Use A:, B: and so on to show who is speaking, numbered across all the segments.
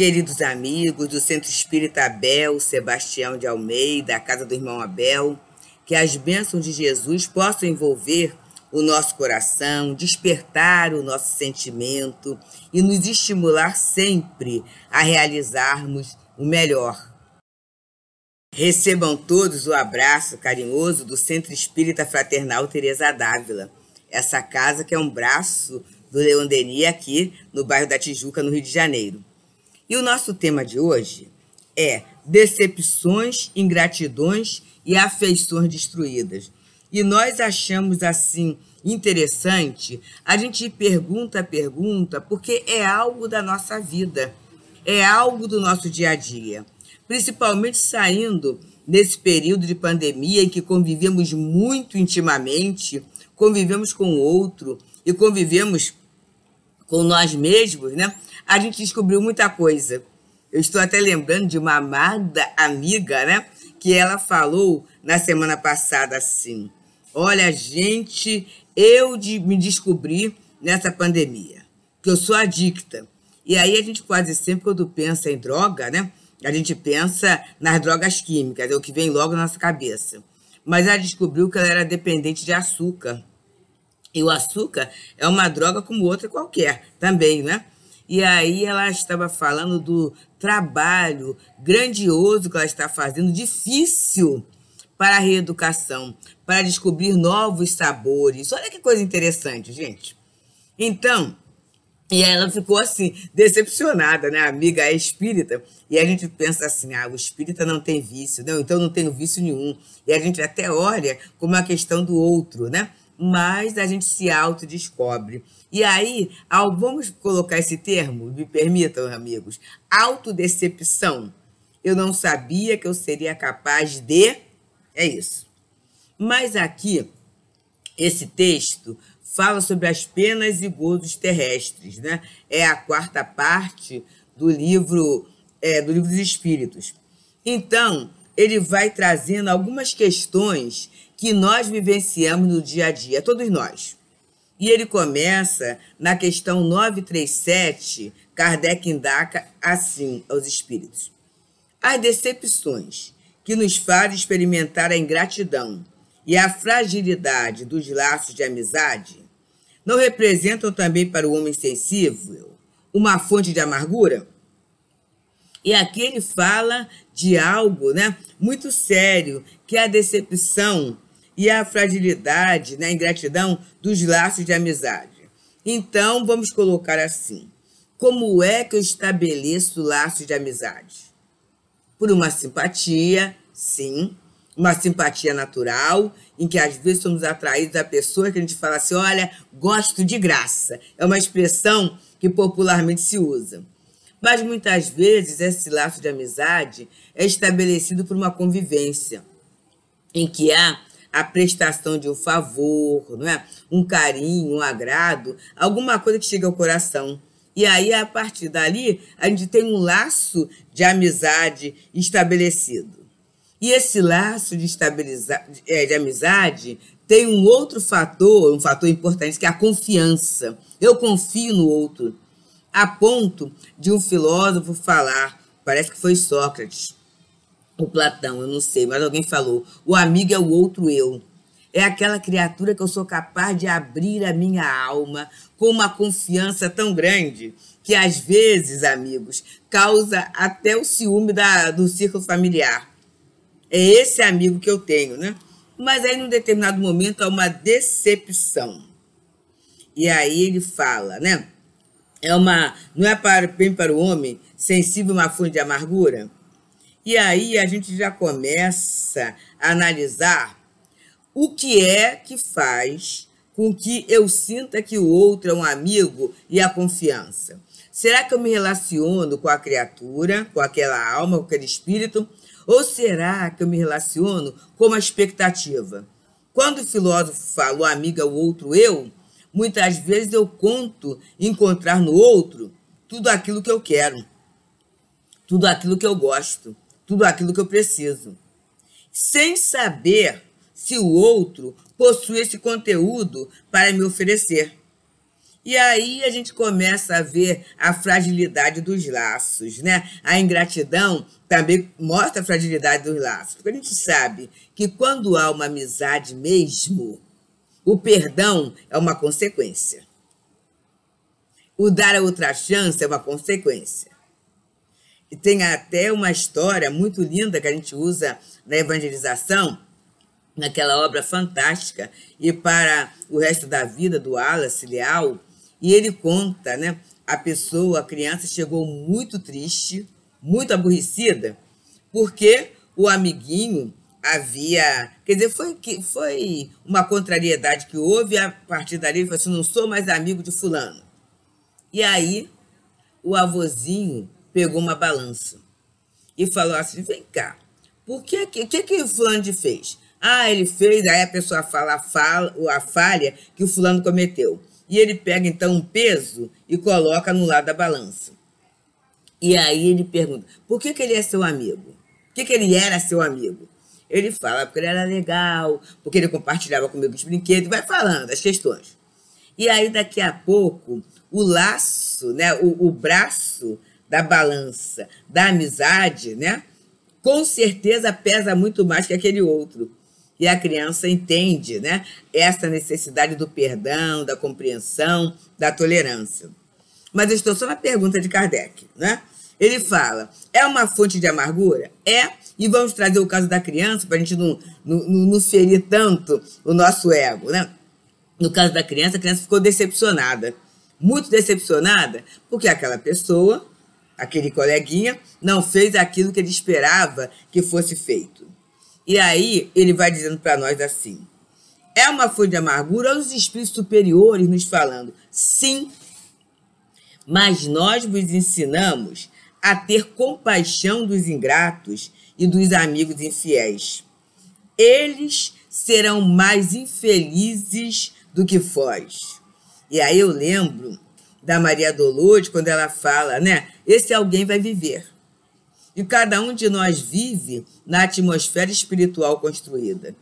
A: Queridos amigos do Centro Espírita Abel, Sebastião de Almeida, a casa do irmão Abel, que as bênçãos de Jesus possam envolver o nosso coração, despertar o nosso sentimento e nos estimular sempre a realizarmos o melhor. Recebam todos o abraço carinhoso do Centro Espírita Fraternal Teresa Dávila, essa casa que é um braço do Leon Denis aqui no bairro da Tijuca, no Rio de Janeiro. E o nosso tema de hoje é decepções, ingratidões e afeições destruídas. E nós achamos assim interessante a gente pergunta a pergunta porque é algo da nossa vida, é algo do nosso dia a dia principalmente saindo nesse período de pandemia em que convivemos muito intimamente, convivemos com o outro e convivemos com nós mesmos, né? A gente descobriu muita coisa. Eu estou até lembrando de uma amada amiga, né? Que ela falou na semana passada assim: Olha, gente, eu de me descobri nessa pandemia, que eu sou adicta. E aí a gente quase sempre, quando pensa em droga, né? A gente pensa nas drogas químicas, é o que vem logo na nossa cabeça. Mas ela descobriu que ela era dependente de açúcar. E o açúcar é uma droga como outra qualquer, também, né? E aí ela estava falando do trabalho grandioso que ela está fazendo, difícil para a reeducação, para descobrir novos sabores. Olha que coisa interessante, gente. Então, e ela ficou assim, decepcionada, né? A amiga é espírita. E a gente pensa assim: ah, o espírita não tem vício, não, então não tenho vício nenhum. E a gente até olha como a questão do outro, né? Mas a gente se autodescobre. E aí, ao, vamos colocar esse termo, me permitam, amigos: autodecepção. Eu não sabia que eu seria capaz de. É isso. Mas aqui, esse texto fala sobre as penas e gozos terrestres, né? É a quarta parte do livro é, do livro dos Espíritos. Então, ele vai trazendo algumas questões que nós vivenciamos no dia a dia, todos nós. E ele começa na questão 937, Kardec indaca assim aos espíritos: As decepções que nos fazem experimentar a ingratidão e a fragilidade dos laços de amizade não representam também para o homem sensível uma fonte de amargura? E aqui ele fala de algo né, muito sério, que é a decepção e a fragilidade, né, a ingratidão dos laços de amizade. Então, vamos colocar assim: como é que eu estabeleço laços de amizade? Por uma simpatia, sim, uma simpatia natural, em que às vezes somos atraídos a pessoas que a gente fala assim: olha, gosto de graça. É uma expressão que popularmente se usa. Mas muitas vezes esse laço de amizade é estabelecido por uma convivência, em que há a prestação de um favor, não é? um carinho, um agrado, alguma coisa que chega ao coração. E aí, a partir dali, a gente tem um laço de amizade estabelecido. E esse laço de, é, de amizade tem um outro fator, um fator importante, que é a confiança. Eu confio no outro, a ponto de um filósofo falar, parece que foi Sócrates, o Platão, eu não sei, mas alguém falou: o amigo é o outro eu. É aquela criatura que eu sou capaz de abrir a minha alma com uma confiança tão grande que às vezes, amigos, causa até o ciúme da, do círculo familiar. É esse amigo que eu tenho, né? Mas aí, num determinado momento, há uma decepção. E aí ele fala, né? É uma, não é para, bem para o homem sensível uma fonte de amargura? E aí a gente já começa a analisar o que é que faz com que eu sinta que o outro é um amigo e a confiança. Será que eu me relaciono com a criatura, com aquela alma, com aquele espírito, ou será que eu me relaciono com uma expectativa? Quando o filósofo amigo é o outro eu, muitas vezes eu conto encontrar no outro tudo aquilo que eu quero, tudo aquilo que eu gosto, tudo aquilo que eu preciso, sem saber se o outro possui esse conteúdo para me oferecer. E aí a gente começa a ver a fragilidade dos laços, né? A ingratidão também mostra a fragilidade dos laços, porque a gente sabe que quando há uma amizade mesmo, o perdão é uma consequência. O dar a outra chance é uma consequência. E tem até uma história muito linda que a gente usa na evangelização, naquela obra fantástica, e para o resto da vida do Wallace Leal, e ele conta, né? A pessoa, a criança, chegou muito triste, muito aborrecida, porque o amiguinho havia. Quer dizer, foi, foi uma contrariedade que houve, a partir dali ele falou assim: não sou mais amigo de Fulano. E aí, o avôzinho pegou uma balança e falou assim: vem cá, por que que, que, que o fulano de fez? Ah, ele fez, aí a pessoa fala a, fala a falha que o fulano cometeu. E ele pega então um peso e coloca no lado da balança. E aí ele pergunta: por que, que ele é seu amigo? Por que, que ele era seu amigo? Ele fala porque ele era legal, porque ele compartilhava comigo os brinquedos, vai falando as questões. E aí, daqui a pouco, o laço, né, o, o braço da balança da amizade, né, com certeza pesa muito mais que aquele outro e a criança entende né, essa necessidade do perdão, da compreensão, da tolerância. Mas estou só na pergunta de Kardec. Né? Ele fala: é uma fonte de amargura? É. E vamos trazer o caso da criança para a gente não, não, não ferir tanto o nosso ego. Né? No caso da criança, a criança ficou decepcionada. Muito decepcionada, porque aquela pessoa, aquele coleguinha, não fez aquilo que ele esperava que fosse feito. E aí ele vai dizendo para nós assim: é uma fonte de amargura os espíritos superiores nos falando, sim, mas nós vos ensinamos a ter compaixão dos ingratos e dos amigos infiéis. Eles serão mais infelizes do que vós. E aí eu lembro da Maria Dolores quando ela fala, né? Esse alguém vai viver. E cada um de nós vive na atmosfera espiritual construída.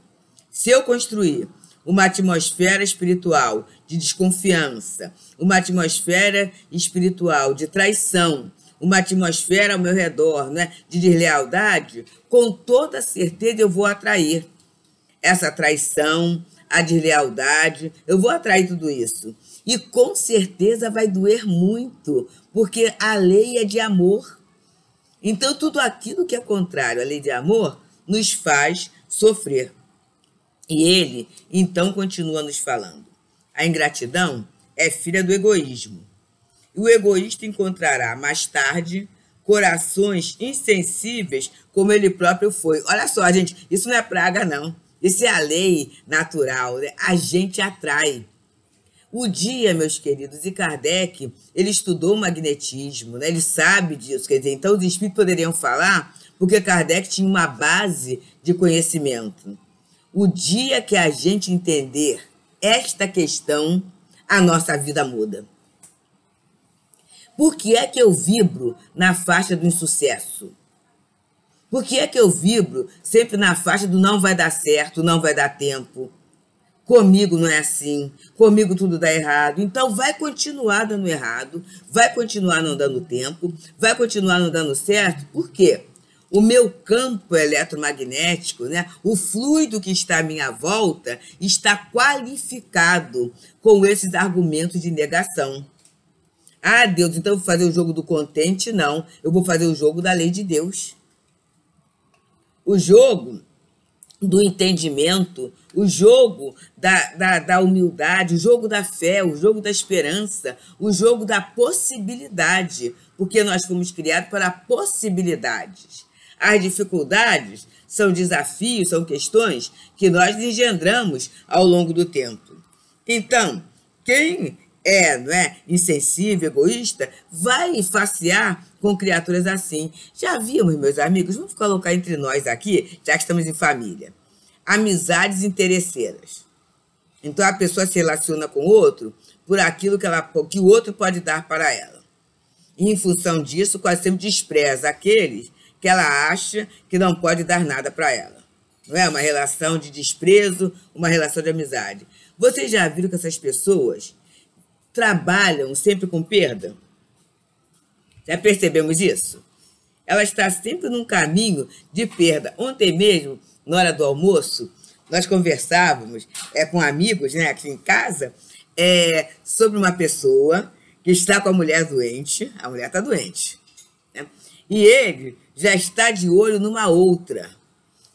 A: Se eu construir uma atmosfera espiritual de desconfiança, uma atmosfera espiritual de traição, uma atmosfera ao meu redor né, de deslealdade, com toda certeza eu vou atrair essa traição, a deslealdade, eu vou atrair tudo isso. E com certeza vai doer muito, porque a lei é de amor. Então, tudo aquilo que é contrário à lei de amor nos faz sofrer. E ele, então, continua nos falando. A ingratidão é filha do egoísmo. E o egoísta encontrará mais tarde corações insensíveis como ele próprio foi. Olha só, gente, isso não é praga, não. Isso é a lei natural. Né? A gente atrai. O dia, meus queridos, e Kardec, ele estudou magnetismo, né? ele sabe disso, quer dizer, então os espíritos poderiam falar porque Kardec tinha uma base de conhecimento. O dia que a gente entender esta questão, a nossa vida muda. Por que é que eu vibro na faixa do insucesso? Por que é que eu vibro sempre na faixa do não vai dar certo, não vai dar tempo? Comigo não é assim, comigo tudo dá errado. Então vai continuar dando errado, vai continuar não dando tempo, vai continuar não dando certo. Por quê? O meu campo eletromagnético, né, o fluido que está à minha volta, está qualificado com esses argumentos de negação. Ah, Deus, então eu vou fazer o jogo do contente? Não, eu vou fazer o jogo da lei de Deus. O jogo do entendimento, o jogo da, da, da, humildade, o jogo da fé, o jogo da esperança, o jogo da possibilidade, porque nós fomos criados para possibilidades. As dificuldades são desafios, são questões que nós engendramos ao longo do tempo. Então, quem é, não é, insensível, egoísta, vai facear com criaturas assim. Já vimos, meus amigos, vamos colocar entre nós aqui, já que estamos em família. Amizades interesseiras. Então a pessoa se relaciona com o outro por aquilo que, ela, que o outro pode dar para ela. E em função disso, quase sempre despreza aqueles que ela acha que não pode dar nada para ela. Não é uma relação de desprezo, uma relação de amizade. Vocês já viram que essas pessoas trabalham sempre com perda? Já percebemos isso? Ela está sempre num caminho de perda. Ontem mesmo, na hora do almoço, nós conversávamos é, com amigos né, aqui em casa é, sobre uma pessoa que está com a mulher doente. A mulher está doente. Né? E ele já está de olho numa outra.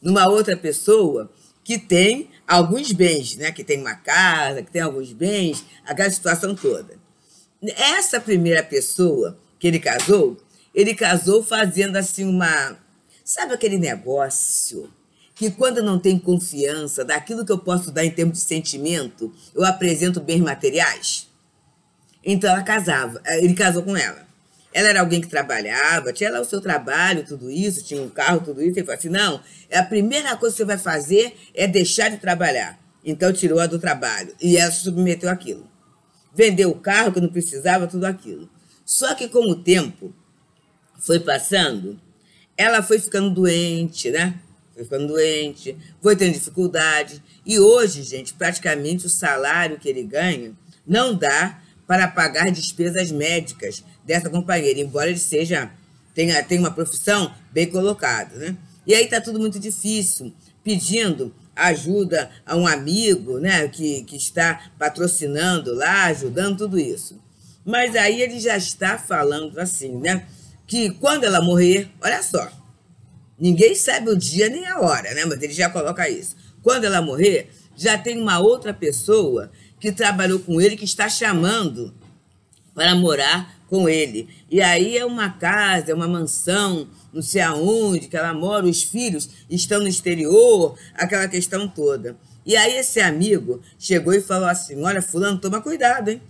A: Numa outra pessoa que tem alguns bens, né? Que tem uma casa, que tem alguns bens, aquela situação toda. Essa primeira pessoa que ele casou, ele casou fazendo assim uma. Sabe aquele negócio que quando não tem confiança daquilo que eu posso dar em termos de sentimento, eu apresento bens materiais? Então ela casava, ele casou com ela. Ela era alguém que trabalhava, tinha lá o seu trabalho, tudo isso, tinha um carro, tudo isso. Ele falou assim: não, a primeira coisa que você vai fazer é deixar de trabalhar. Então tirou a do trabalho e ela se submeteu àquilo. Vendeu o carro que não precisava, tudo aquilo. Só que com o tempo foi passando, ela foi ficando doente, né? Foi ficando doente, foi tendo dificuldade. E hoje, gente, praticamente o salário que ele ganha não dá para pagar despesas médicas dessa companheira, embora ele seja tenha, tenha uma profissão bem colocada, né? E aí tá tudo muito difícil, pedindo ajuda a um amigo, né, que, que está patrocinando lá, ajudando tudo isso. Mas aí ele já está falando assim, né, que quando ela morrer, olha só, ninguém sabe o dia nem a hora, né, mas ele já coloca isso. Quando ela morrer, já tem uma outra pessoa que trabalhou com ele que está chamando para morar com ele. E aí é uma casa, é uma mansão, não sei aonde que ela mora, os filhos estão no exterior, aquela questão toda. E aí esse amigo chegou e falou assim: Olha, Fulano, toma cuidado, hein?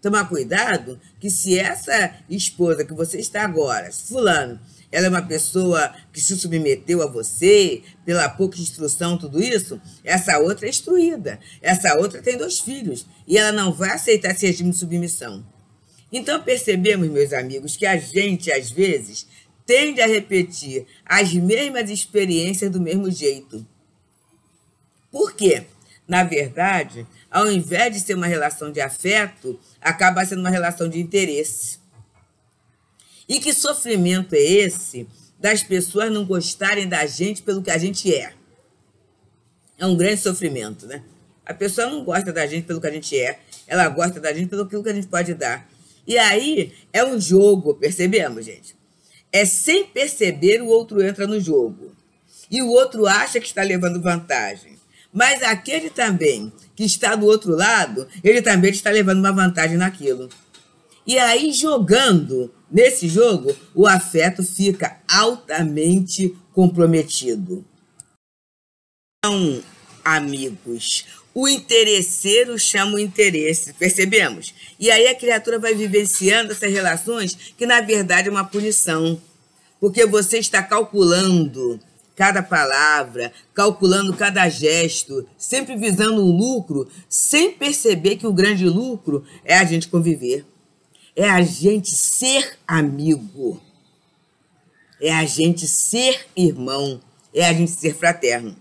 A: Toma cuidado que se essa esposa que você está agora, Fulano, ela é uma pessoa que se submeteu a você pela pouca instrução, tudo isso, essa outra é instruída. Essa outra tem dois filhos e ela não vai aceitar esse regime de submissão. Então percebemos, meus amigos, que a gente, às vezes, tende a repetir as mesmas experiências do mesmo jeito. Por quê? Na verdade, ao invés de ser uma relação de afeto, acaba sendo uma relação de interesse. E que sofrimento é esse das pessoas não gostarem da gente pelo que a gente é? É um grande sofrimento, né? A pessoa não gosta da gente pelo que a gente é, ela gosta da gente pelo que a gente pode dar. E aí é um jogo, percebemos, gente? É sem perceber o outro entra no jogo. E o outro acha que está levando vantagem. Mas aquele também que está do outro lado, ele também está levando uma vantagem naquilo. E aí, jogando nesse jogo, o afeto fica altamente comprometido. Então, amigos, o interesseiro chama o interesse, percebemos? E aí a criatura vai vivenciando essas relações que, na verdade, é uma punição. Porque você está calculando cada palavra, calculando cada gesto, sempre visando um lucro, sem perceber que o grande lucro é a gente conviver. É a gente ser amigo. É a gente ser irmão. É a gente ser fraterno.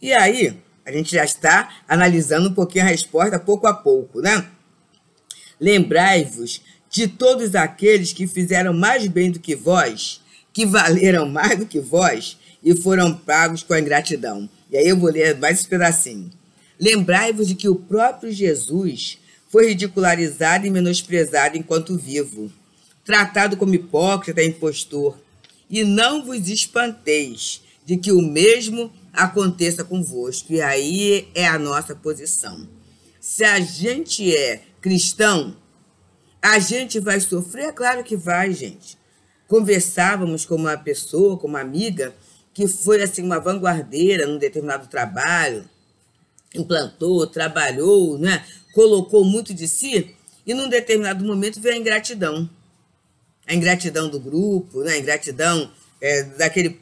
A: E aí, a gente já está analisando um pouquinho a resposta pouco a pouco, né? Lembrai-vos de todos aqueles que fizeram mais bem do que vós, que valeram mais do que vós e foram pagos com a ingratidão. E aí eu vou ler mais esse pedacinho. Lembrai-vos de que o próprio Jesus foi ridicularizado e menosprezado enquanto vivo, tratado como hipócrita e impostor. E não vos espanteis de que o mesmo aconteça convosco. E aí é a nossa posição. Se a gente é cristão, a gente vai sofrer? É claro que vai, gente. Conversávamos com uma pessoa, com uma amiga, que foi assim uma vanguardeira num determinado trabalho, implantou, trabalhou, né? colocou muito de si, e num determinado momento veio a ingratidão. A ingratidão do grupo, né? a ingratidão é, daquele,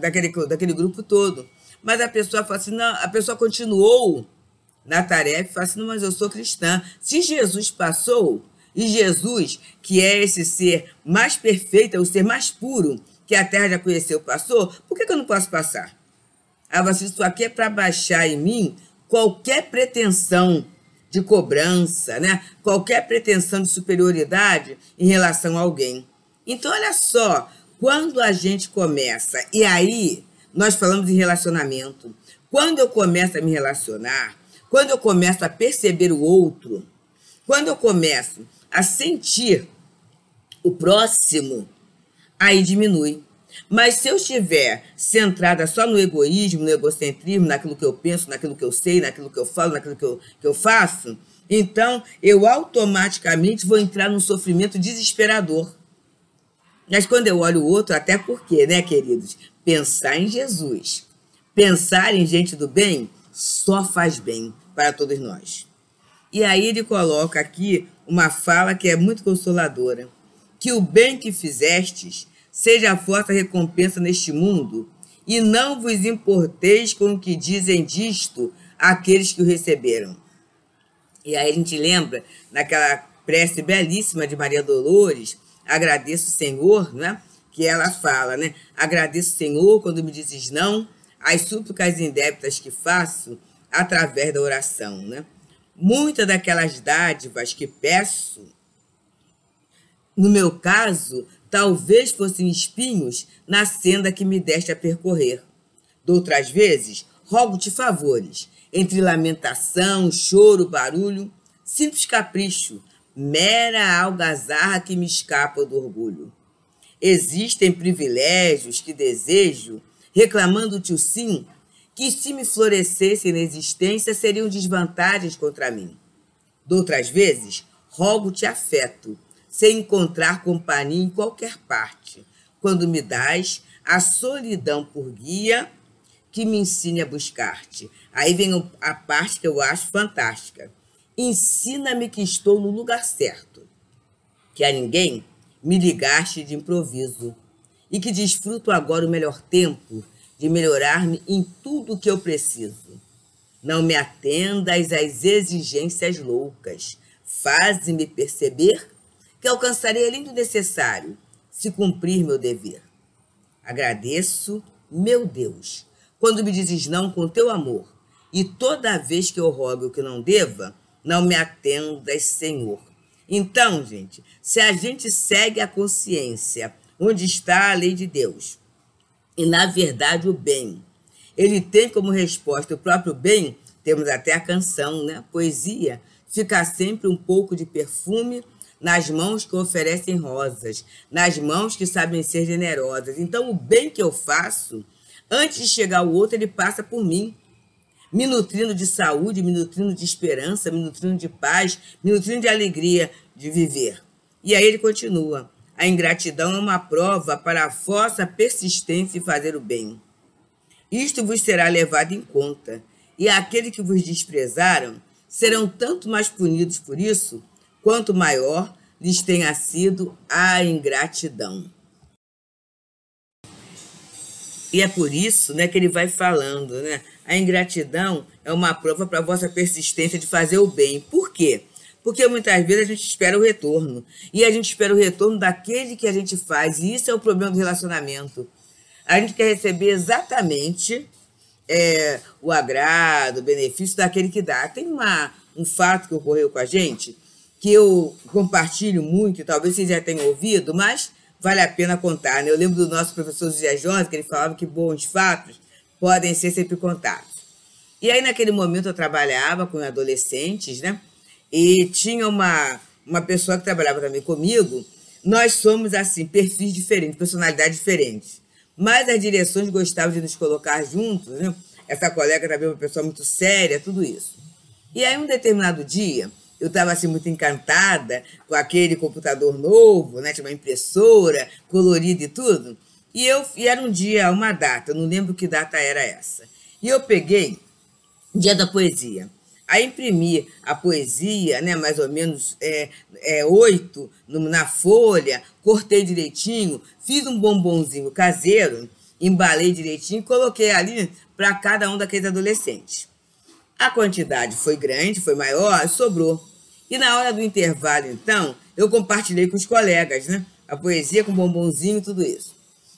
A: daquele, daquele grupo todo. Mas a pessoa fala assim, não, a pessoa continuou na tarefa e fala assim, não, mas eu sou cristã. Se Jesus passou, e Jesus, que é esse ser mais perfeito, é o ser mais puro que a terra já conheceu, passou, por que, que eu não posso passar? Ah, você, isso aqui é para baixar em mim qualquer pretensão de cobrança, né? qualquer pretensão de superioridade em relação a alguém. Então, olha só, quando a gente começa, e aí nós falamos em relacionamento, quando eu começo a me relacionar, quando eu começo a perceber o outro, quando eu começo a sentir o próximo, aí diminui. Mas se eu estiver centrada só no egoísmo, no egocentrismo, naquilo que eu penso, naquilo que eu sei, naquilo que eu falo, naquilo que eu, que eu faço, então eu automaticamente vou entrar num sofrimento desesperador. Mas quando eu olho o outro, até porque, né, queridos? Pensar em Jesus, pensar em gente do bem, só faz bem para todos nós. E aí ele coloca aqui uma fala que é muito consoladora. Que o bem que fizestes seja a vossa recompensa neste mundo, e não vos importeis com o que dizem disto aqueles que o receberam. E aí a gente lembra naquela prece belíssima de Maria Dolores, agradeço, Senhor, né? Que ela fala, né? Agradeço, Senhor, quando me dizes não, as súplicas indébitas que faço através da oração, né? Muitas daquelas dádivas que peço, no meu caso, talvez fossem espinhos na senda que me deste a percorrer. Doutras vezes, rogo-te favores, entre lamentação, choro, barulho, simples capricho, mera algazarra que me escapa do orgulho. Existem privilégios que desejo, reclamando-te o sim, que se me florescessem na existência seriam desvantagens contra mim. Doutras vezes, rogo-te afeto, sem encontrar companhia em qualquer parte, quando me dás a solidão por guia que me ensine a buscar-te. Aí vem a parte que eu acho fantástica. Ensina-me que estou no lugar certo, que a ninguém me ligaste de improviso e que desfruto agora o melhor tempo de melhorar-me em tudo o que eu preciso. Não me atendas às exigências loucas. Faze-me perceber que alcançarei além do necessário se cumprir meu dever. Agradeço, meu Deus, quando me dizes não com teu amor, e toda vez que eu rogo o que não deva, não me atendas, Senhor. Então, gente, se a gente segue a consciência, onde está a lei de Deus, e na verdade o bem, ele tem como resposta o próprio bem, temos até a canção, né? Poesia, fica sempre um pouco de perfume nas mãos que oferecem rosas, nas mãos que sabem ser generosas. Então, o bem que eu faço, antes de chegar o outro, ele passa por mim me nutrindo de saúde, me nutrindo de esperança, me nutrindo de paz, me nutrindo de alegria de viver. E aí ele continua: a ingratidão é uma prova para a vossa persistência em fazer o bem. Isto vos será levado em conta, e aqueles que vos desprezaram serão tanto mais punidos por isso, quanto maior lhes tenha sido a ingratidão. E é por isso né, que ele vai falando, né? A ingratidão é uma prova para a vossa persistência de fazer o bem. Por quê? Porque muitas vezes a gente espera o retorno. E a gente espera o retorno daquele que a gente faz. E isso é o problema do relacionamento. A gente quer receber exatamente é, o agrado, o benefício daquele que dá. Tem uma, um fato que ocorreu com a gente, que eu compartilho muito, talvez vocês já tenham ouvido, mas vale a pena contar. Né? Eu lembro do nosso professor José Jones, que ele falava que bons fatos podem ser sempre contados. E aí, naquele momento, eu trabalhava com adolescentes, né? E tinha uma, uma pessoa que trabalhava também comigo. Nós somos, assim, perfis diferentes, personalidades diferentes. Mas as direções gostavam de nos colocar juntos, né? Essa colega também é uma pessoa muito séria, tudo isso. E aí, um determinado dia, eu estava assim muito encantada com aquele computador novo, né? Tinha uma impressora colorida e tudo. E eu e era um dia, uma data, não lembro que data era essa. E eu peguei dia da poesia. Aí imprimi a poesia, né, mais ou menos é, é, oito na folha, cortei direitinho, fiz um bombonzinho caseiro, embalei direitinho e coloquei ali para cada um daqueles adolescentes. A quantidade foi grande, foi maior, sobrou. E na hora do intervalo, então, eu compartilhei com os colegas, né? A poesia com bombonzinho e tudo isso.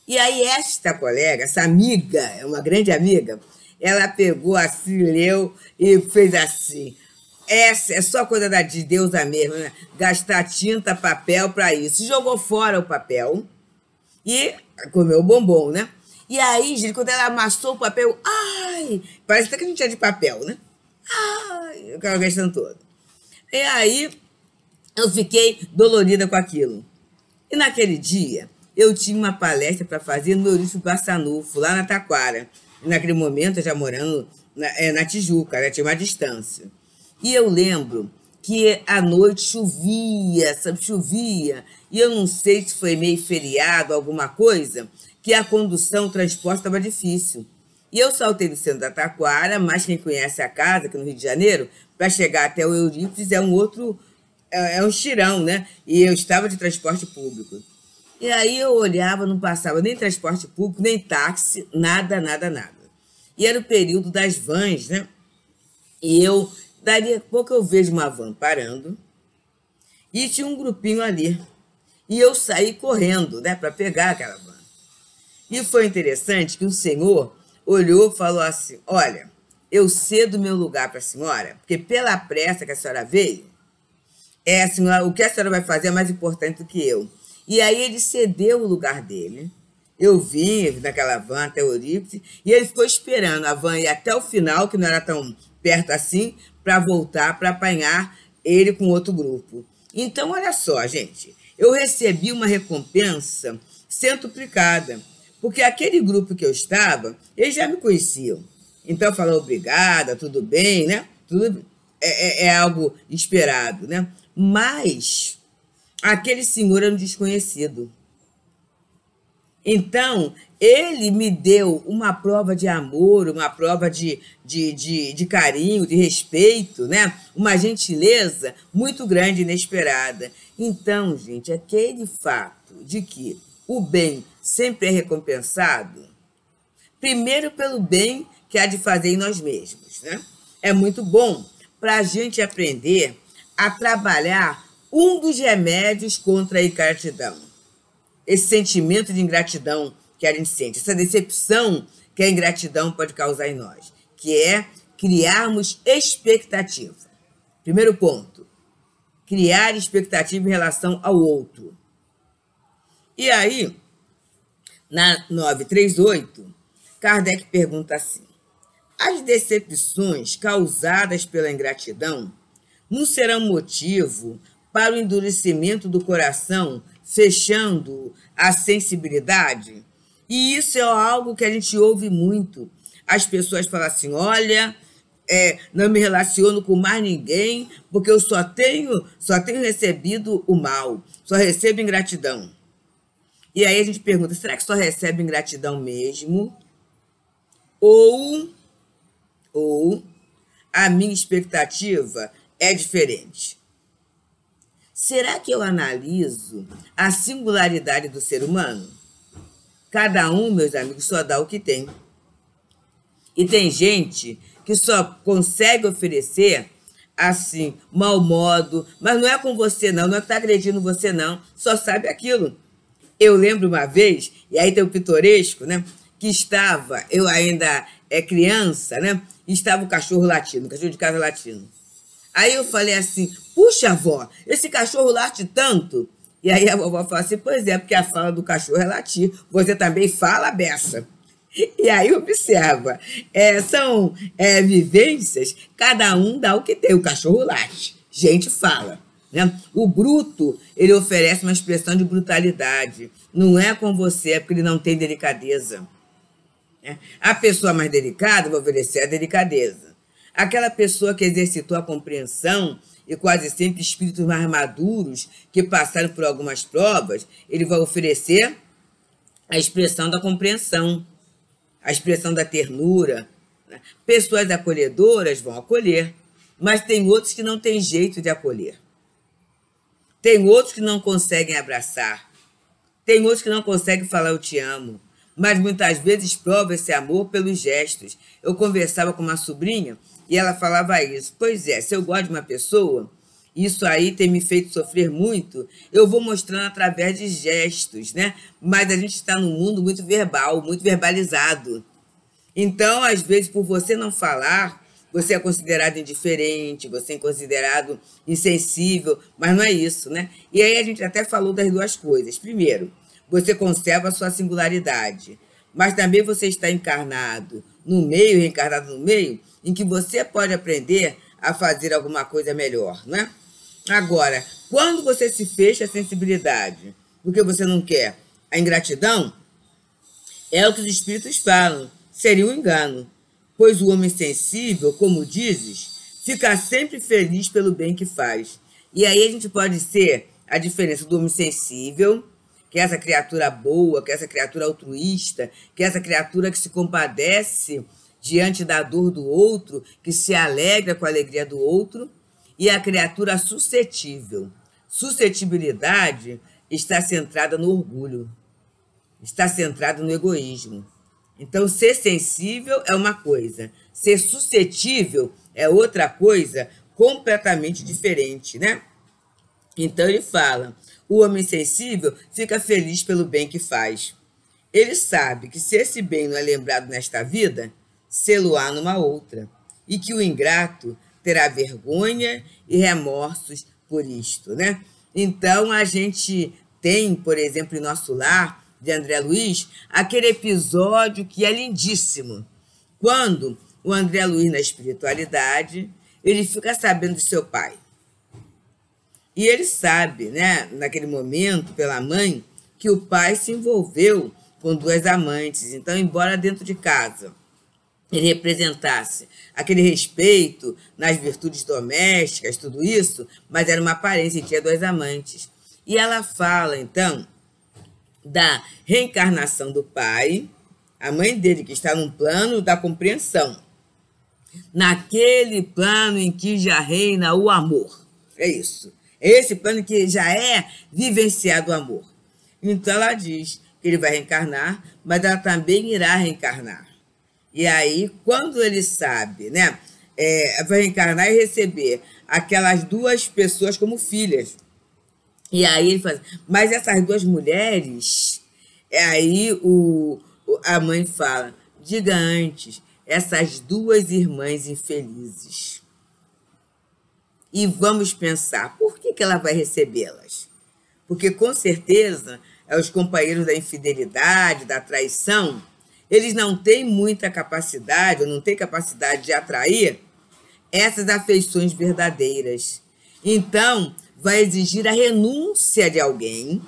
A: E aí, esta colega, essa amiga, é uma grande amiga, ela pegou assim, leu e fez assim: essa é só coisa da, de Deus mesmo, né? Gastar tinta, papel para isso. Jogou fora o papel e comeu o bombom, né? E aí, gente, quando ela amassou o papel, ai, parece até que a gente é de papel, né? Ai, aquela questão toda. E aí, eu fiquei dolorida com aquilo. E naquele dia, eu tinha uma palestra para fazer no Eurício Bassanufo, lá na Taquara. E naquele momento, eu já morando na, é, na Tijuca, né? tinha uma distância. E eu lembro que à noite chovia, sabe, chovia. E eu não sei se foi meio feriado, alguma coisa, que a condução, o transporte estava difícil. E eu saltei do centro da Taquara, mas quem conhece a casa, aqui no Rio de Janeiro, para chegar até o Eurípides é um outro, é, é um tirão, né? E eu estava de transporte público. E aí eu olhava, não passava nem transporte público, nem táxi, nada, nada, nada. E era o período das vans, né? E eu Dali a pouco eu vejo uma van parando e tinha um grupinho ali. E eu saí correndo, né, para pegar aquela van. E foi interessante que o senhor olhou e falou assim: Olha, eu cedo meu lugar para a senhora, porque pela pressa que a senhora veio, é senhora, o que a senhora vai fazer é mais importante do que eu. E aí ele cedeu o lugar dele. Eu vim naquela van até Eurípides e ele ficou esperando a van ir até o final, que não era tão perto assim, para voltar para apanhar ele com outro grupo. Então, olha só, gente, eu recebi uma recompensa centuplicada, porque aquele grupo que eu estava, eles já me conheciam. Então, falou obrigada, tudo bem, né? Tudo é, é, é algo esperado, né? Mas aquele senhor era um desconhecido. Então, ele me deu uma prova de amor, uma prova de, de, de, de, carinho, de respeito, né? Uma gentileza muito grande, inesperada. Então, gente, aquele fato de que o bem sempre é recompensado, primeiro pelo bem que há de fazer em nós mesmos, né? É muito bom para a gente aprender a trabalhar um dos remédios contra a ingratidão esse sentimento de ingratidão que a gente sente, essa decepção que a ingratidão pode causar em nós, que é criarmos expectativa. Primeiro ponto, criar expectativa em relação ao outro. E aí, na 938, Kardec pergunta assim: as decepções causadas pela ingratidão não serão motivo para o endurecimento do coração fechando a sensibilidade. E isso é algo que a gente ouve muito. As pessoas falam assim: olha, é, não me relaciono com mais ninguém porque eu só tenho, só tenho recebido o mal, só recebo ingratidão. E aí a gente pergunta: será que só recebe ingratidão mesmo? Ou, ou a minha expectativa é diferente? Será que eu analiso a singularidade do ser humano? Cada um, meus amigos, só dá o que tem. E tem gente que só consegue oferecer assim, mau modo, mas não é com você não, não é que tá agredindo você não, só sabe aquilo. Eu lembro uma vez, e aí tem o pitoresco, né, que estava, eu ainda é criança, né, e estava o cachorro latino, o cachorro de casa latino. Aí eu falei assim, puxa, avó, esse cachorro late tanto. E aí a vovó falou assim, pois é, porque a fala do cachorro é latir. Você também fala beça. E aí observa, é, são é, vivências, cada um dá o que tem. O cachorro late, gente fala. Né? O bruto, ele oferece uma expressão de brutalidade. Não é com você, é porque ele não tem delicadeza. Né? A pessoa mais delicada vai oferecer a delicadeza. Aquela pessoa que exercitou a compreensão e quase sempre espíritos mais maduros que passaram por algumas provas, ele vai oferecer a expressão da compreensão, a expressão da ternura. Né? Pessoas acolhedoras vão acolher, mas tem outros que não têm jeito de acolher. Tem outros que não conseguem abraçar. Tem outros que não conseguem falar eu te amo. Mas muitas vezes prova esse amor pelos gestos. Eu conversava com uma sobrinha e ela falava isso. Pois é, se eu gosto de uma pessoa, isso aí tem me feito sofrer muito, eu vou mostrando através de gestos, né? Mas a gente está num mundo muito verbal, muito verbalizado. Então, às vezes, por você não falar, você é considerado indiferente, você é considerado insensível, mas não é isso, né? E aí a gente até falou das duas coisas. Primeiro, você conserva a sua singularidade, mas também você está encarnado no meio, reencarnado no meio, em que você pode aprender a fazer alguma coisa melhor, né? Agora, quando você se fecha a sensibilidade, porque você não quer a ingratidão, é o que os espíritos falam, seria um engano, pois o homem sensível, como dizes, fica sempre feliz pelo bem que faz. E aí a gente pode ser a diferença do homem sensível, que é essa criatura boa, que é essa criatura altruísta, que é essa criatura que se compadece diante da dor do outro, que se alegra com a alegria do outro, e a criatura suscetível. Suscetibilidade está centrada no orgulho, está centrada no egoísmo. Então, ser sensível é uma coisa, ser suscetível é outra coisa completamente diferente, né? Então ele fala: o homem sensível fica feliz pelo bem que faz. Ele sabe que se esse bem não é lembrado nesta vida, sê-lo-á numa outra, e que o ingrato terá vergonha e remorsos por isto, né? Então a gente tem, por exemplo, em nosso lar, de André Luiz, aquele episódio que é lindíssimo. Quando o André Luiz, na espiritualidade, ele fica sabendo de seu pai. E ele sabe, né, naquele momento, pela mãe, que o pai se envolveu com duas amantes. Então, embora dentro de casa ele representasse aquele respeito nas virtudes domésticas, tudo isso, mas era uma aparência e tinha dois amantes. E ela fala, então, da reencarnação do pai, a mãe dele que está num plano da compreensão, naquele plano em que já reina o amor. É isso. É esse plano que já é vivenciado o amor. Então ela diz que ele vai reencarnar, mas ela também irá reencarnar. E aí, quando ele sabe, né, é, vai reencarnar e receber aquelas duas pessoas como filhas. E aí ele fala, mas essas duas mulheres, é aí o, a mãe fala, diga antes, essas duas irmãs infelizes. E vamos pensar, por que, que ela vai recebê-las? Porque com certeza é os companheiros da infidelidade, da traição, eles não têm muita capacidade, ou não têm capacidade de atrair essas afeições verdadeiras. Então, vai exigir a renúncia de alguém.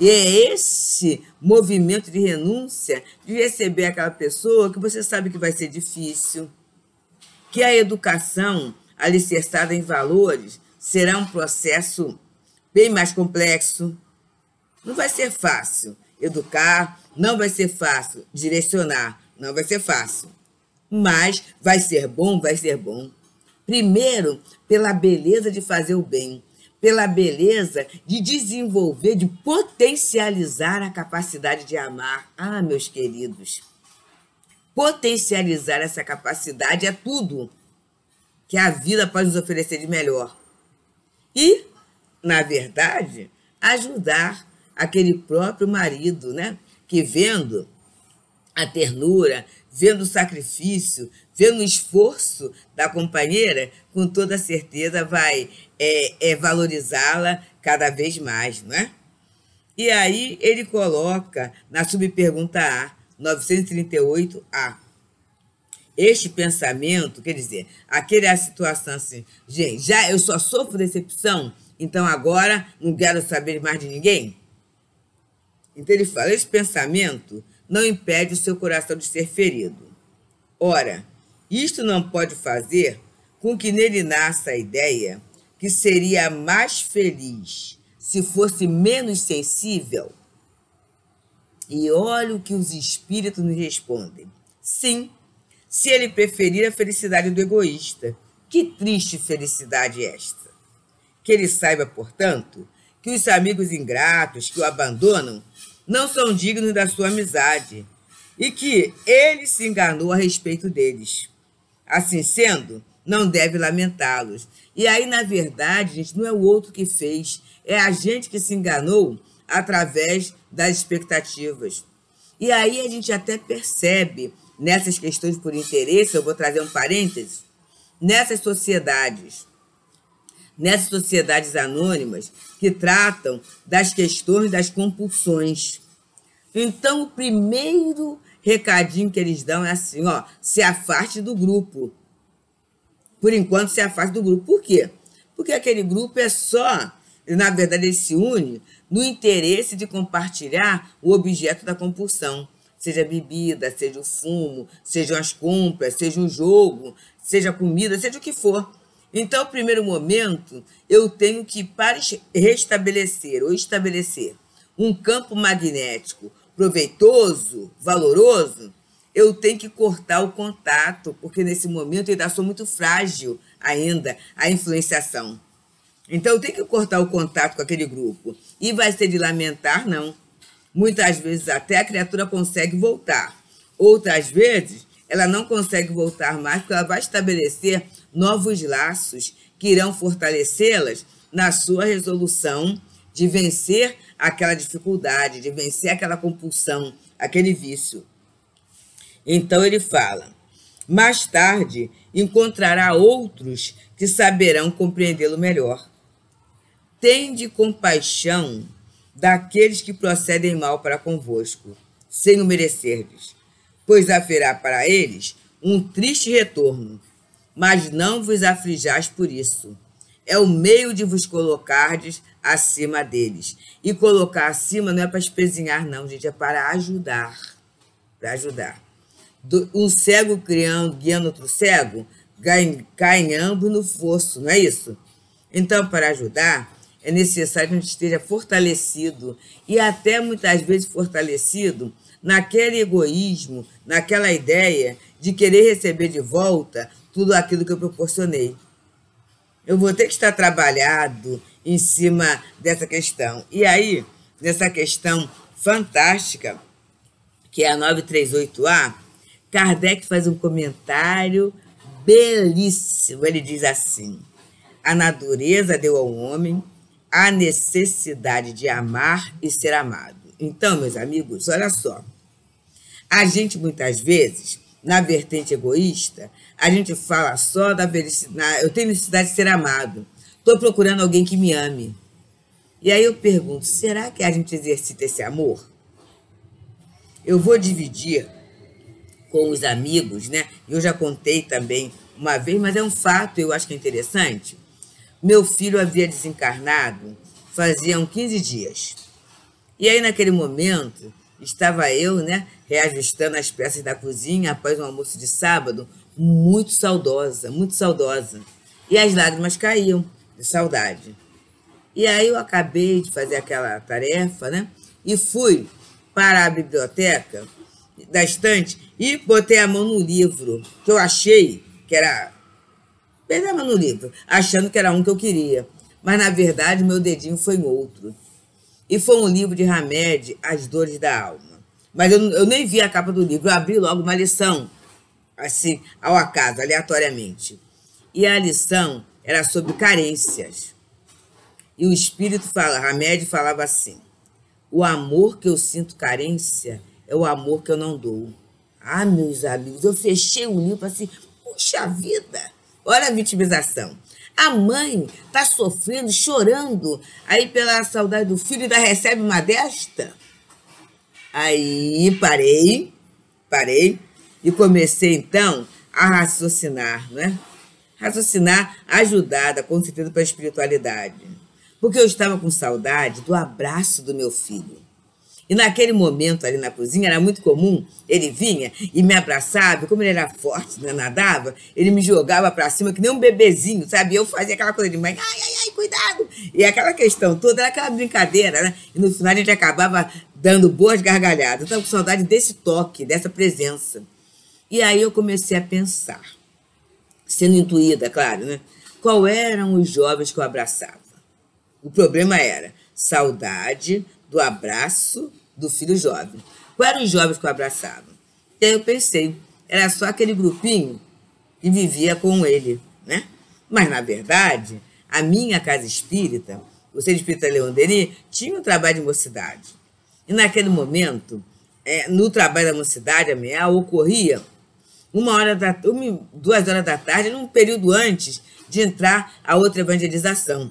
A: E é esse movimento de renúncia de receber aquela pessoa que você sabe que vai ser difícil, que a educação alicerçada em valores será um processo bem mais complexo. Não vai ser fácil educar, não vai ser fácil direcionar, não vai ser fácil. Mas vai ser bom, vai ser bom. Primeiro, pela beleza de fazer o bem, pela beleza de desenvolver, de potencializar a capacidade de amar. Ah, meus queridos, potencializar essa capacidade é tudo que a vida pode nos oferecer de melhor. E, na verdade, ajudar aquele próprio marido, né? que vendo a ternura, vendo o sacrifício, vendo o esforço da companheira, com toda certeza vai é, é valorizá-la cada vez mais, não é? E aí ele coloca na subpergunta A, 938A. Este pensamento, quer dizer, aquela situação assim, gente, já eu só sofro decepção, então agora não quero saber mais de ninguém? Então ele fala: esse pensamento não impede o seu coração de ser ferido. Ora, isto não pode fazer com que nele nasça a ideia que seria mais feliz se fosse menos sensível? E olha o que os espíritos nos respondem. Sim, se ele preferir a felicidade do egoísta. Que triste felicidade esta! Que ele saiba, portanto, que os amigos ingratos que o abandonam não são dignos da sua amizade e que ele se enganou a respeito deles. Assim sendo, não deve lamentá-los. E aí, na verdade, gente, não é o outro que fez, é a gente que se enganou através das expectativas. E aí a gente até percebe nessas questões por interesse, eu vou trazer um parênteses, nessas sociedades, nessas sociedades anônimas que tratam das questões das compulsões. Então, o primeiro recadinho que eles dão é assim, ó, se afaste do grupo. Por enquanto, se afaste do grupo. Por quê? Porque aquele grupo é só, na verdade, ele se une no interesse de compartilhar o objeto da compulsão. Seja bebida, seja o fumo, sejam as compras, seja o jogo, seja a comida, seja o que for. Então, no primeiro momento, eu tenho que, para restabelecer ou estabelecer um campo magnético proveitoso, valoroso, eu tenho que cortar o contato, porque nesse momento eu ainda sou muito frágil ainda a influenciação. Então eu tenho que cortar o contato com aquele grupo. E vai ser de lamentar, não. Muitas vezes até a criatura consegue voltar. Outras vezes ela não consegue voltar mais porque ela vai estabelecer novos laços que irão fortalecê-las na sua resolução de vencer aquela dificuldade, de vencer aquela compulsão, aquele vício. Então ele fala: mais tarde encontrará outros que saberão compreendê-lo melhor. Tende compaixão daqueles que procedem mal para convosco, sem o merecerdes, pois haverá para eles um triste retorno, mas não vos aflijais por isso. É o meio de vos colocardes acima deles. E colocar acima não é para espezinhar, não, gente, é para ajudar. Para ajudar um cego criando, guiando outro cego, caem ambos no fosso, não é isso? Então, para ajudar, é necessário que a gente esteja fortalecido e até muitas vezes fortalecido naquele egoísmo, naquela ideia de querer receber de volta tudo aquilo que eu proporcionei. Eu vou ter que estar trabalhado em cima dessa questão. E aí, nessa questão fantástica, que é a 938A, Kardec faz um comentário belíssimo. Ele diz assim: a natureza deu ao homem a necessidade de amar e ser amado. Então, meus amigos, olha só. A gente muitas vezes, na vertente egoísta, a gente fala só da felicidade. Eu tenho necessidade de ser amado. Estou procurando alguém que me ame. E aí eu pergunto: será que a gente exercita esse amor? Eu vou dividir com os amigos, né? Eu já contei também uma vez, mas é um fato, eu acho que é interessante. Meu filho havia desencarnado faziam 15 dias. E aí, naquele momento, estava eu, né, reajustando as peças da cozinha após um almoço de sábado, muito saudosa, muito saudosa. E as lágrimas caíam de saudade. E aí eu acabei de fazer aquela tarefa, né? E fui para a biblioteca da estante e botei a mão no livro, que eu achei que era. Botei a mão no livro, achando que era um que eu queria. Mas, na verdade, meu dedinho foi em outro. E foi um livro de Hamed, As Dores da Alma. Mas eu, eu nem vi a capa do livro, eu abri logo uma lição, assim, ao acaso, aleatoriamente. E a lição era sobre carências. E o espírito fala, Hamed falava assim: o amor que eu sinto carência é o amor que eu não dou. Ah, meus amigos, eu fechei o livro assim, puxa vida, olha a vitimização. A mãe está sofrendo, chorando, aí pela saudade do filho ainda recebe uma desta. Aí parei, parei e comecei então a raciocinar, não é? Raciocinar ajudada, com certeza, para a espiritualidade. Porque eu estava com saudade do abraço do meu filho. E naquele momento ali na cozinha era muito comum, ele vinha e me abraçava, como ele era forte, né, nadava, ele me jogava para cima que nem um bebezinho, sabe? Eu fazia aquela coisa de mãe, ai, ai, ai, cuidado! E aquela questão toda era aquela brincadeira, né? E no final gente acabava dando boas gargalhadas. Eu estava com saudade desse toque, dessa presença. E aí eu comecei a pensar, sendo intuída, claro, né? Qual eram os jovens que eu abraçava? O problema era saudade do abraço do filho jovem. Quais eram os jovens que eu abraçava? E aí eu pensei, era só aquele grupinho que vivia com ele, né? Mas, na verdade, a minha casa espírita, o Centro Espírita Leon tinha um trabalho de mocidade. E naquele momento, é, no trabalho da mocidade, a MEA, ocorria uma hora da, uma, duas horas da tarde, num período antes de entrar a outra evangelização.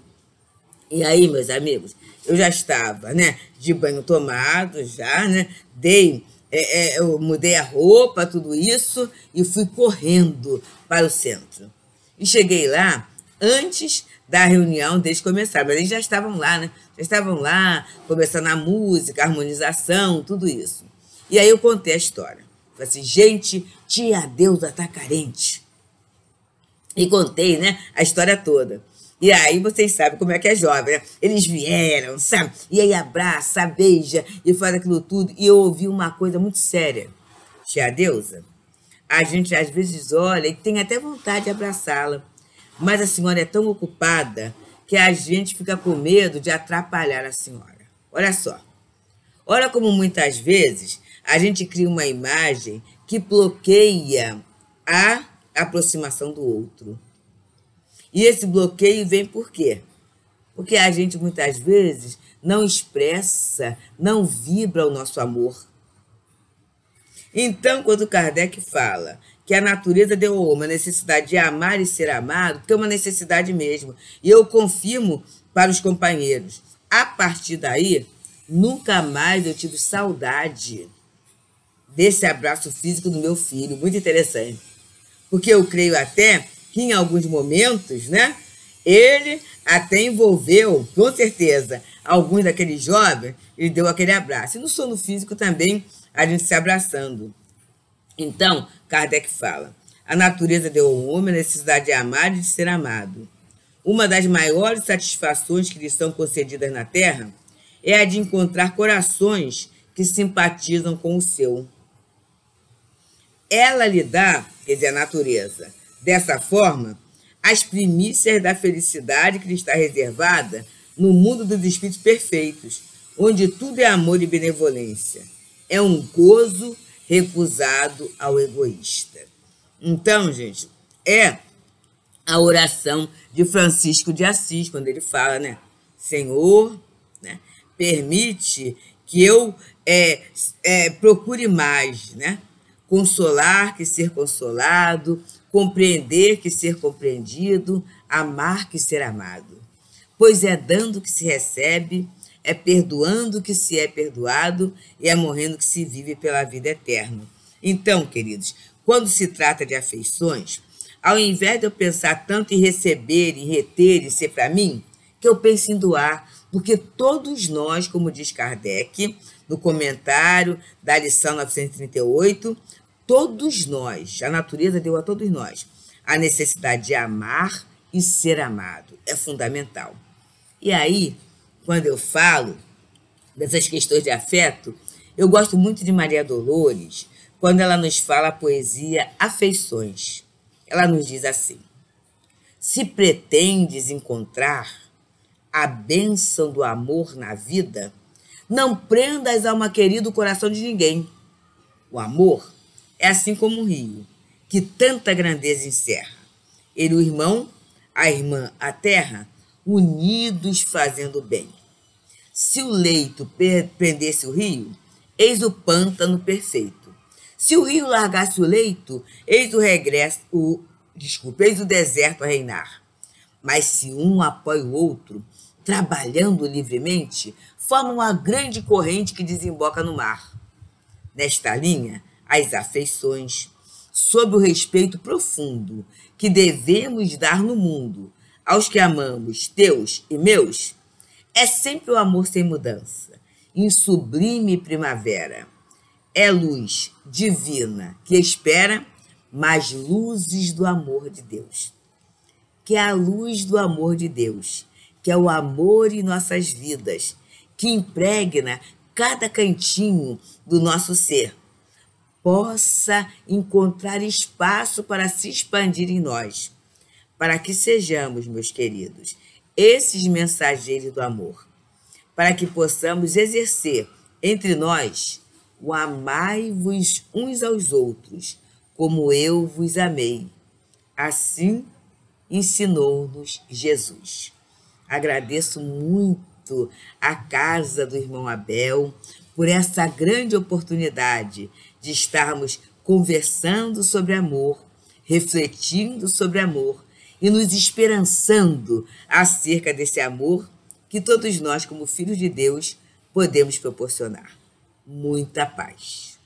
A: E aí, meus amigos, eu já estava, né, de banho tomado, já, né, dei, é, é, eu mudei a roupa, tudo isso, e fui correndo para o centro. E cheguei lá antes da reunião deles começar, mas eles já estavam lá, né, já estavam lá, começando a música, a harmonização, tudo isso. E aí eu contei a história. Falei assim, gente, tia Deusa tá carente. E contei, né, a história toda. E aí vocês sabem como é que é jovem, né? Eles vieram, sabe? E aí abraça, beija e faz aquilo tudo. E eu ouvi uma coisa muito séria. Tia Deusa, a gente às vezes olha e tem até vontade de abraçá-la. Mas a senhora é tão ocupada que a gente fica com medo de atrapalhar a senhora. Olha só. Olha como muitas vezes a gente cria uma imagem que bloqueia a aproximação do outro. E esse bloqueio vem por quê? Porque a gente muitas vezes não expressa, não vibra o nosso amor. Então, quando Kardec fala que a natureza deu ao homem a necessidade de amar e ser amado, que é uma necessidade mesmo. E eu confirmo para os companheiros. A partir daí, nunca mais eu tive saudade desse abraço físico do meu filho. Muito interessante. Porque eu creio até que em alguns momentos, né, ele até envolveu, com certeza, alguns daqueles jovens e deu aquele abraço. E no sono físico também, a gente se abraçando. Então, Kardec fala: a natureza deu ao homem a necessidade de amar e de ser amado. Uma das maiores satisfações que lhe são concedidas na Terra é a de encontrar corações que simpatizam com o seu. Ela lhe dá, quer dizer, a natureza, Dessa forma, as primícias da felicidade que lhe está reservada no mundo dos espíritos perfeitos, onde tudo é amor e benevolência. É um gozo recusado ao egoísta. Então, gente, é a oração de Francisco de Assis, quando ele fala, né? Senhor, né, permite que eu é, é, procure mais, né? Consolar que ser consolado, compreender que ser compreendido, amar que ser amado. Pois é dando que se recebe, é perdoando que se é perdoado e é morrendo que se vive pela vida eterna. Então, queridos, quando se trata de afeições, ao invés de eu pensar tanto em receber, em reter e ser para mim, que eu pense em doar, porque todos nós, como diz Kardec, no comentário da lição 938, todos nós, a natureza deu a todos nós, a necessidade de amar e ser amado. É fundamental. E aí, quando eu falo dessas questões de afeto, eu gosto muito de Maria Dolores, quando ela nos fala a poesia Afeições. Ela nos diz assim: Se pretendes encontrar a bênção do amor na vida, não prendas a uma querida o coração de ninguém. O amor é assim como o rio, que tanta grandeza encerra. Ele, o irmão, a irmã, a terra, unidos fazendo bem. Se o leito prendesse o rio, eis o pântano perfeito. Se o rio largasse o leito, eis o regresso, o, desculpa, eis o deserto a reinar. Mas se um apoia o outro, trabalhando livremente, forma uma grande corrente que desemboca no mar. Nesta linha, as afeições, sob o respeito profundo que devemos dar no mundo aos que amamos, teus e meus, é sempre o amor sem mudança, em sublime primavera. É luz divina que espera mais luzes do amor de Deus. Que é a luz do amor de Deus, que é o amor em nossas vidas, que impregna cada cantinho do nosso ser possa encontrar espaço para se expandir em nós, para que sejamos, meus queridos, esses mensageiros do amor, para que possamos exercer entre nós o amai-vos uns aos outros, como eu vos amei. Assim ensinou-nos Jesus. Agradeço muito a casa do irmão Abel por essa grande oportunidade de estarmos conversando sobre amor, refletindo sobre amor e nos esperançando acerca desse amor que todos nós, como filhos de Deus, podemos proporcionar. Muita paz.